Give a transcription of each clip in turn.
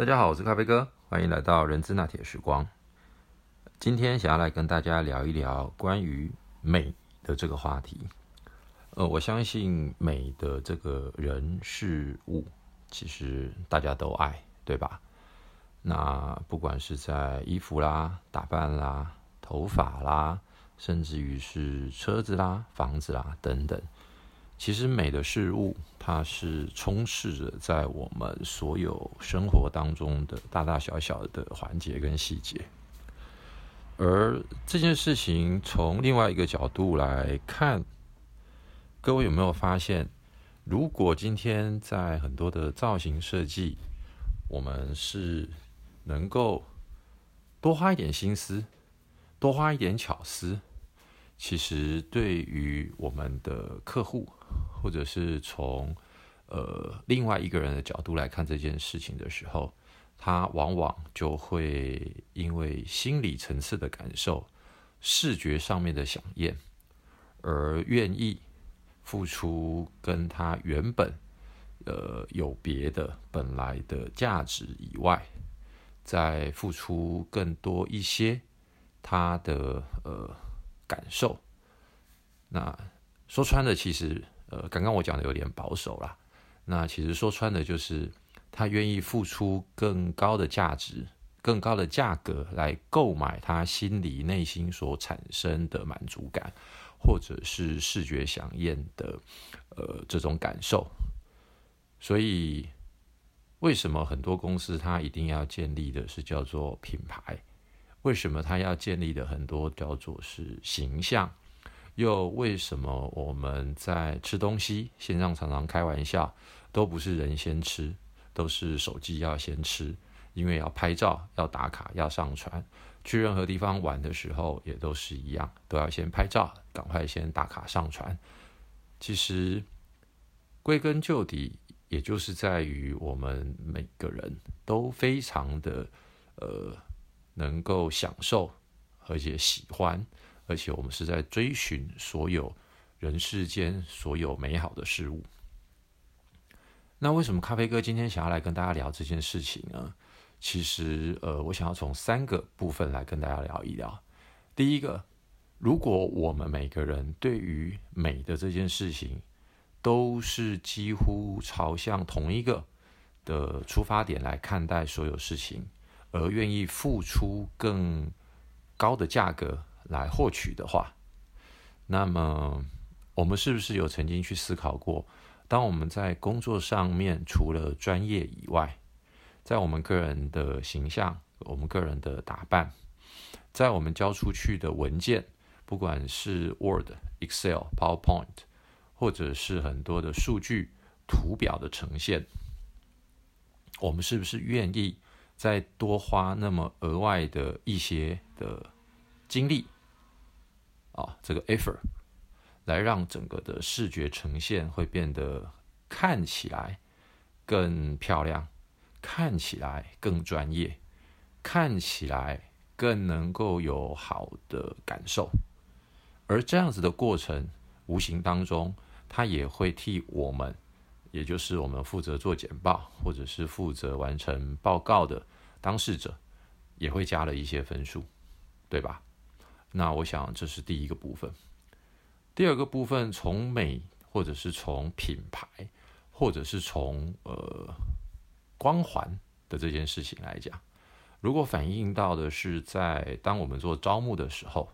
大家好，我是咖啡哥，欢迎来到人资那铁时光。今天想要来跟大家聊一聊关于美的这个话题。呃，我相信美的这个人事物，其实大家都爱，对吧？那不管是在衣服啦、打扮啦、头发啦，甚至于是车子啦、房子啦等等。其实美的事物，它是充斥着在我们所有生活当中的大大小小的环节跟细节。而这件事情从另外一个角度来看，各位有没有发现，如果今天在很多的造型设计，我们是能够多花一点心思，多花一点巧思，其实对于我们的客户。或者是从呃另外一个人的角度来看这件事情的时候，他往往就会因为心理层次的感受、视觉上面的响应，而愿意付出跟他原本呃有别的本来的价值以外，再付出更多一些他的呃感受。那说穿了，其实。呃，刚刚我讲的有点保守啦。那其实说穿的就是，他愿意付出更高的价值、更高的价格来购买他心里内心所产生的满足感，或者是视觉响应的呃这种感受。所以，为什么很多公司它一定要建立的是叫做品牌？为什么他要建立的很多叫做是形象？又为什么我们在吃东西，线上常常开玩笑，都不是人先吃，都是手机要先吃，因为要拍照、要打卡、要上传。去任何地方玩的时候，也都是一样，都要先拍照，赶快先打卡上传。其实归根究底，也就是在于我们每个人都非常的呃，能够享受而且喜欢。而且我们是在追寻所有人世间所有美好的事物。那为什么咖啡哥今天想要来跟大家聊这件事情呢？其实，呃，我想要从三个部分来跟大家聊一聊。第一个，如果我们每个人对于美的这件事情都是几乎朝向同一个的出发点来看待所有事情，而愿意付出更高的价格。来获取的话，那么我们是不是有曾经去思考过，当我们在工作上面除了专业以外，在我们个人的形象、我们个人的打扮，在我们交出去的文件，不管是 Word、Excel、PowerPoint，或者是很多的数据图表的呈现，我们是不是愿意再多花那么额外的一些的精力？啊，这个 effort 来让整个的视觉呈现会变得看起来更漂亮，看起来更专业，看起来更能够有好的感受。而这样子的过程，无形当中，它也会替我们，也就是我们负责做简报或者是负责完成报告的当事者，也会加了一些分数，对吧？那我想这是第一个部分，第二个部分从美，或者是从品牌，或者是从呃光环的这件事情来讲，如果反映到的是在当我们做招募的时候，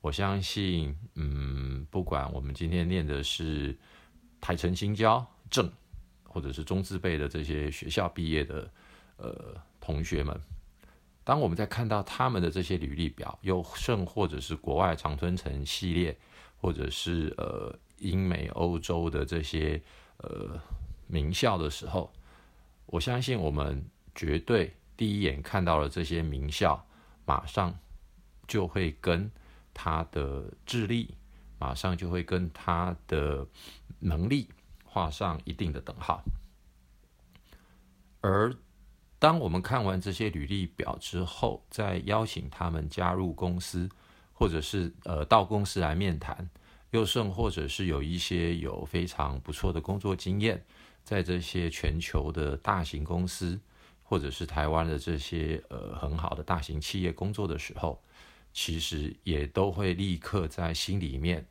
我相信，嗯，不管我们今天念的是台城新交正，或者是中资辈的这些学校毕业的呃同学们。当我们在看到他们的这些履历表，又甚或者是国外长春城系列，或者是呃英美欧洲的这些呃名校的时候，我相信我们绝对第一眼看到了这些名校，马上就会跟他的智力，马上就会跟他的能力画上一定的等号，而。当我们看完这些履历表之后，再邀请他们加入公司，或者是呃到公司来面谈，又甚或者是有一些有非常不错的工作经验，在这些全球的大型公司，或者是台湾的这些呃很好的大型企业工作的时候，其实也都会立刻在心里面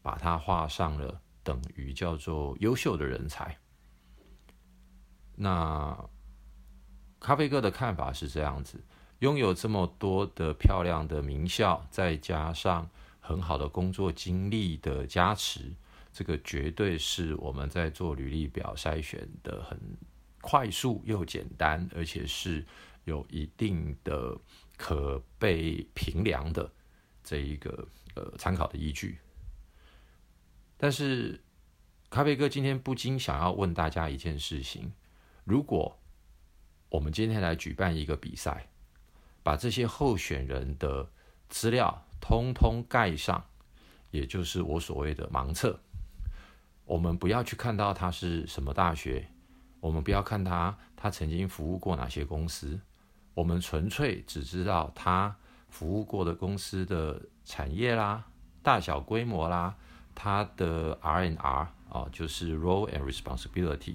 把它画上了等于叫做优秀的人才。那咖啡哥的看法是这样子：拥有这么多的漂亮的名校，再加上很好的工作经历的加持，这个绝对是我们在做履历表筛选的很快速又简单，而且是有一定的可被评量的这一个呃参考的依据。但是咖啡哥今天不禁想要问大家一件事情：如果我们今天来举办一个比赛，把这些候选人的资料通通盖上，也就是我所谓的盲测。我们不要去看到他是什么大学，我们不要看他他曾经服务过哪些公司，我们纯粹只知道他服务过的公司的产业啦、大小规模啦、他的 R&R 啊，就是 Role and Responsibility。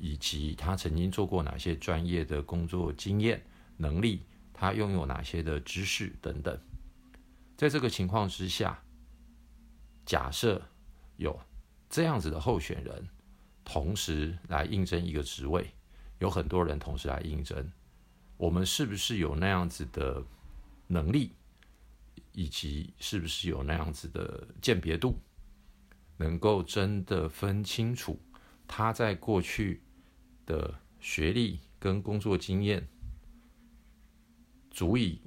以及他曾经做过哪些专业的工作经验、能力，他拥有哪些的知识等等。在这个情况之下，假设有这样子的候选人同时来应征一个职位，有很多人同时来应征，我们是不是有那样子的能力，以及是不是有那样子的鉴别度，能够真的分清楚他在过去。的学历跟工作经验足以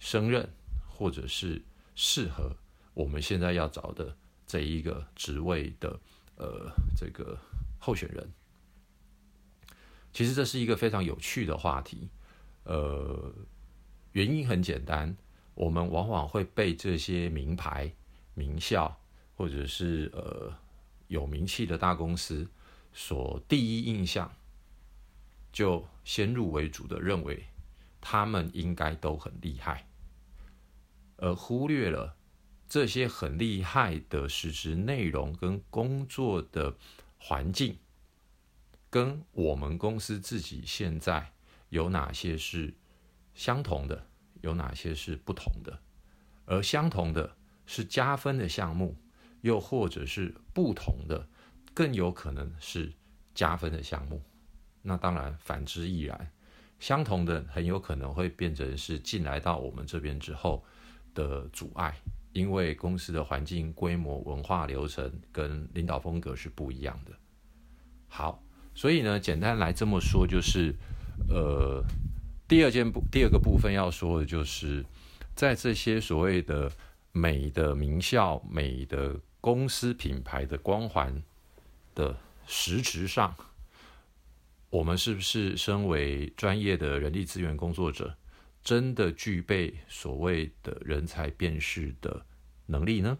胜任，或者是适合我们现在要找的这一个职位的呃这个候选人。其实这是一个非常有趣的话题，呃，原因很简单，我们往往会被这些名牌、名校或者是呃有名气的大公司所第一印象。就先入为主的认为他们应该都很厉害，而忽略了这些很厉害的实质内容跟工作的环境，跟我们公司自己现在有哪些是相同的，有哪些是不同的，而相同的是加分的项目，又或者是不同的，更有可能是加分的项目。那当然，反之亦然。相同的很有可能会变成是进来到我们这边之后的阻碍，因为公司的环境、规模、文化、流程跟领导风格是不一样的。好，所以呢，简单来这么说，就是呃，第二件部第二个部分要说的就是，在这些所谓的美的名校、美的公司品牌的光环的实质上。我们是不是身为专业的人力资源工作者，真的具备所谓的人才辨识的能力呢？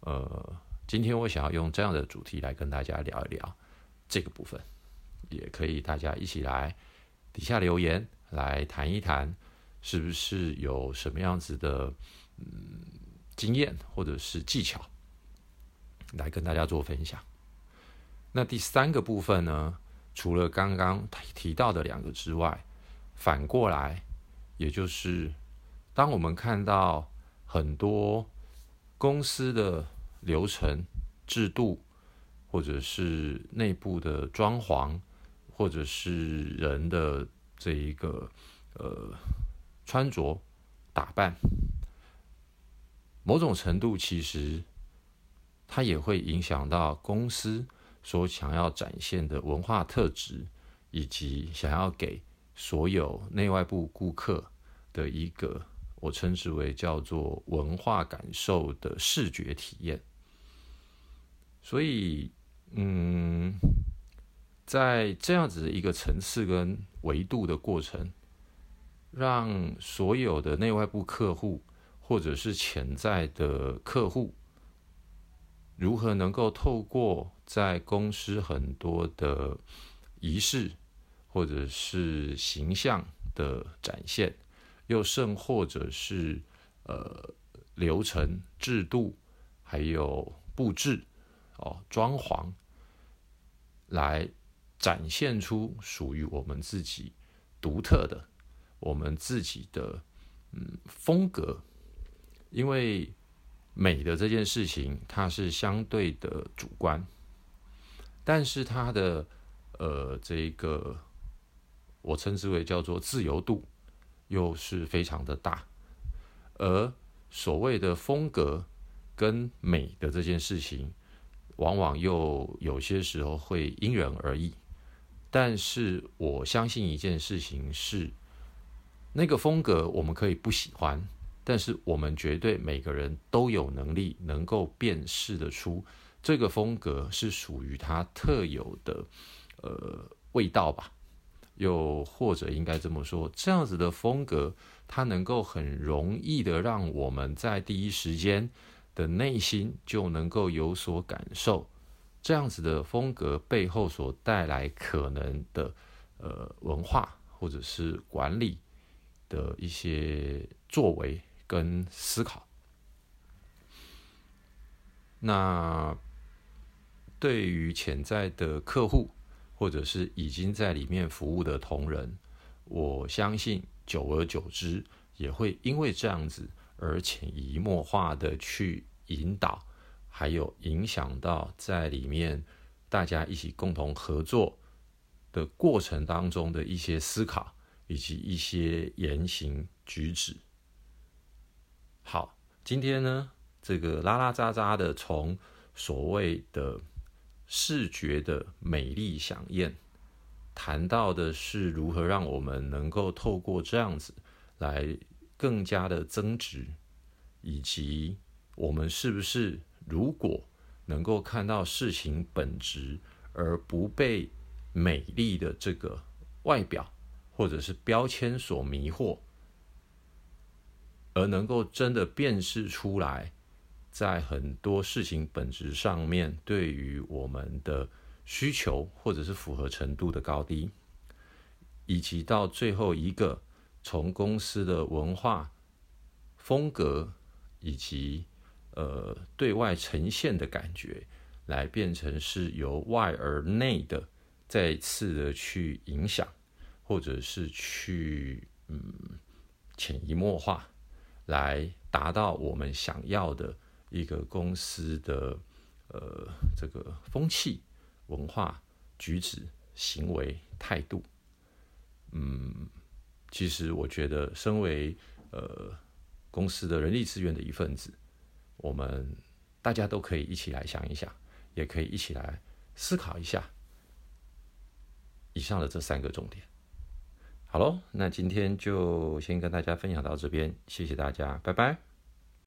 呃，今天我想要用这样的主题来跟大家聊一聊这个部分，也可以大家一起来底下留言来谈一谈，是不是有什么样子的嗯经验或者是技巧来跟大家做分享。那第三个部分呢？除了刚刚提到的两个之外，反过来，也就是当我们看到很多公司的流程、制度，或者是内部的装潢，或者是人的这一个呃穿着打扮，某种程度其实它也会影响到公司。所想要展现的文化特质，以及想要给所有内外部顾客的一个我称之为叫做文化感受的视觉体验。所以，嗯，在这样子的一个层次跟维度的过程，让所有的内外部客户或者是潜在的客户。如何能够透过在公司很多的仪式或者是形象的展现，又甚或者是呃流程制度，还有布置哦装潢，来展现出属于我们自己独特的、我们自己的嗯风格。因为美的这件事情，它是相对的主观，但是它的呃这个我称之为叫做自由度，又是非常的大。而所谓的风格跟美的这件事情，往往又有些时候会因人而异。但是我相信一件事情是，那个风格我们可以不喜欢。但是我们绝对每个人都有能力能够辨识得出这个风格是属于它特有的呃味道吧，又或者应该这么说，这样子的风格它能够很容易的让我们在第一时间的内心就能够有所感受，这样子的风格背后所带来可能的呃文化或者是管理的一些作为。跟思考，那对于潜在的客户，或者是已经在里面服务的同仁，我相信久而久之也会因为这样子而潜移默化的去引导，还有影响到在里面大家一起共同合作的过程当中的一些思考以及一些言行举止。好，今天呢，这个拉拉杂杂的，从所谓的视觉的美丽响艳，谈到的是如何让我们能够透过这样子来更加的增值，以及我们是不是如果能够看到事情本质，而不被美丽的这个外表或者是标签所迷惑。而能够真的辨识出来，在很多事情本质上面，对于我们的需求或者是符合程度的高低，以及到最后一个从公司的文化风格以及呃对外呈现的感觉，来变成是由外而内的再次的去影响，或者是去嗯潜移默化。来达到我们想要的一个公司的呃这个风气、文化、举止、行为、态度。嗯，其实我觉得，身为呃公司的人力资源的一份子，我们大家都可以一起来想一想，也可以一起来思考一下以上的这三个重点。好喽，那今天就先跟大家分享到这边，谢谢大家，拜拜。